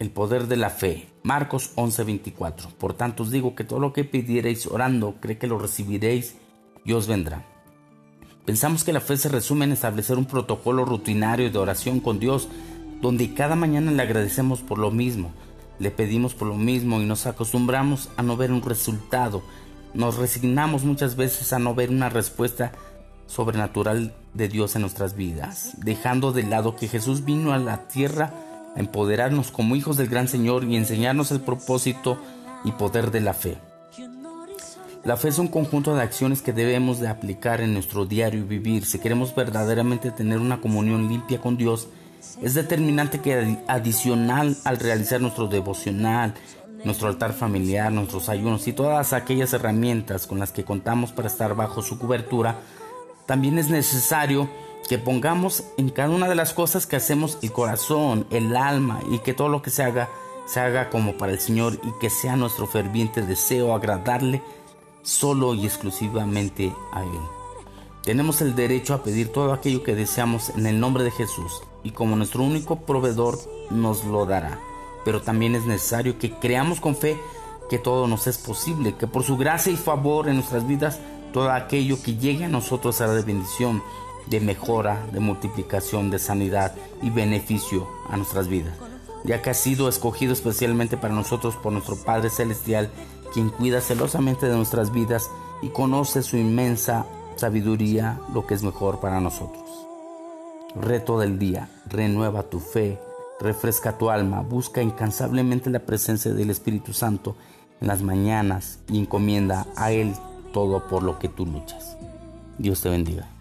el poder de la fe. Marcos 11:24. Por tanto os digo que todo lo que pidiereis orando, cree que lo recibiréis y os vendrá. Pensamos que la fe se resume en establecer un protocolo rutinario de oración con Dios, donde cada mañana le agradecemos por lo mismo, le pedimos por lo mismo y nos acostumbramos a no ver un resultado. Nos resignamos muchas veces a no ver una respuesta sobrenatural de Dios en nuestras vidas, dejando de lado que Jesús vino a la tierra a empoderarnos como hijos del gran Señor y enseñarnos el propósito y poder de la fe. La fe es un conjunto de acciones que debemos de aplicar en nuestro diario vivir. Si queremos verdaderamente tener una comunión limpia con Dios, es determinante que adicional al realizar nuestro devocional, nuestro altar familiar, nuestros ayunos y todas aquellas herramientas con las que contamos para estar bajo su cobertura, también es necesario que pongamos en cada una de las cosas que hacemos el corazón, el alma y que todo lo que se haga se haga como para el Señor y que sea nuestro ferviente deseo agradarle solo y exclusivamente a Él. Tenemos el derecho a pedir todo aquello que deseamos en el nombre de Jesús y como nuestro único proveedor nos lo dará. Pero también es necesario que creamos con fe que todo nos es posible, que por su gracia y favor en nuestras vidas todo aquello que llegue a nosotros será de bendición, de mejora, de multiplicación, de sanidad y beneficio a nuestras vidas, ya que ha sido escogido especialmente para nosotros por nuestro Padre Celestial quien cuida celosamente de nuestras vidas y conoce su inmensa sabiduría lo que es mejor para nosotros. Reto del día, renueva tu fe, refresca tu alma, busca incansablemente la presencia del Espíritu Santo en las mañanas y encomienda a Él todo por lo que tú luchas. Dios te bendiga.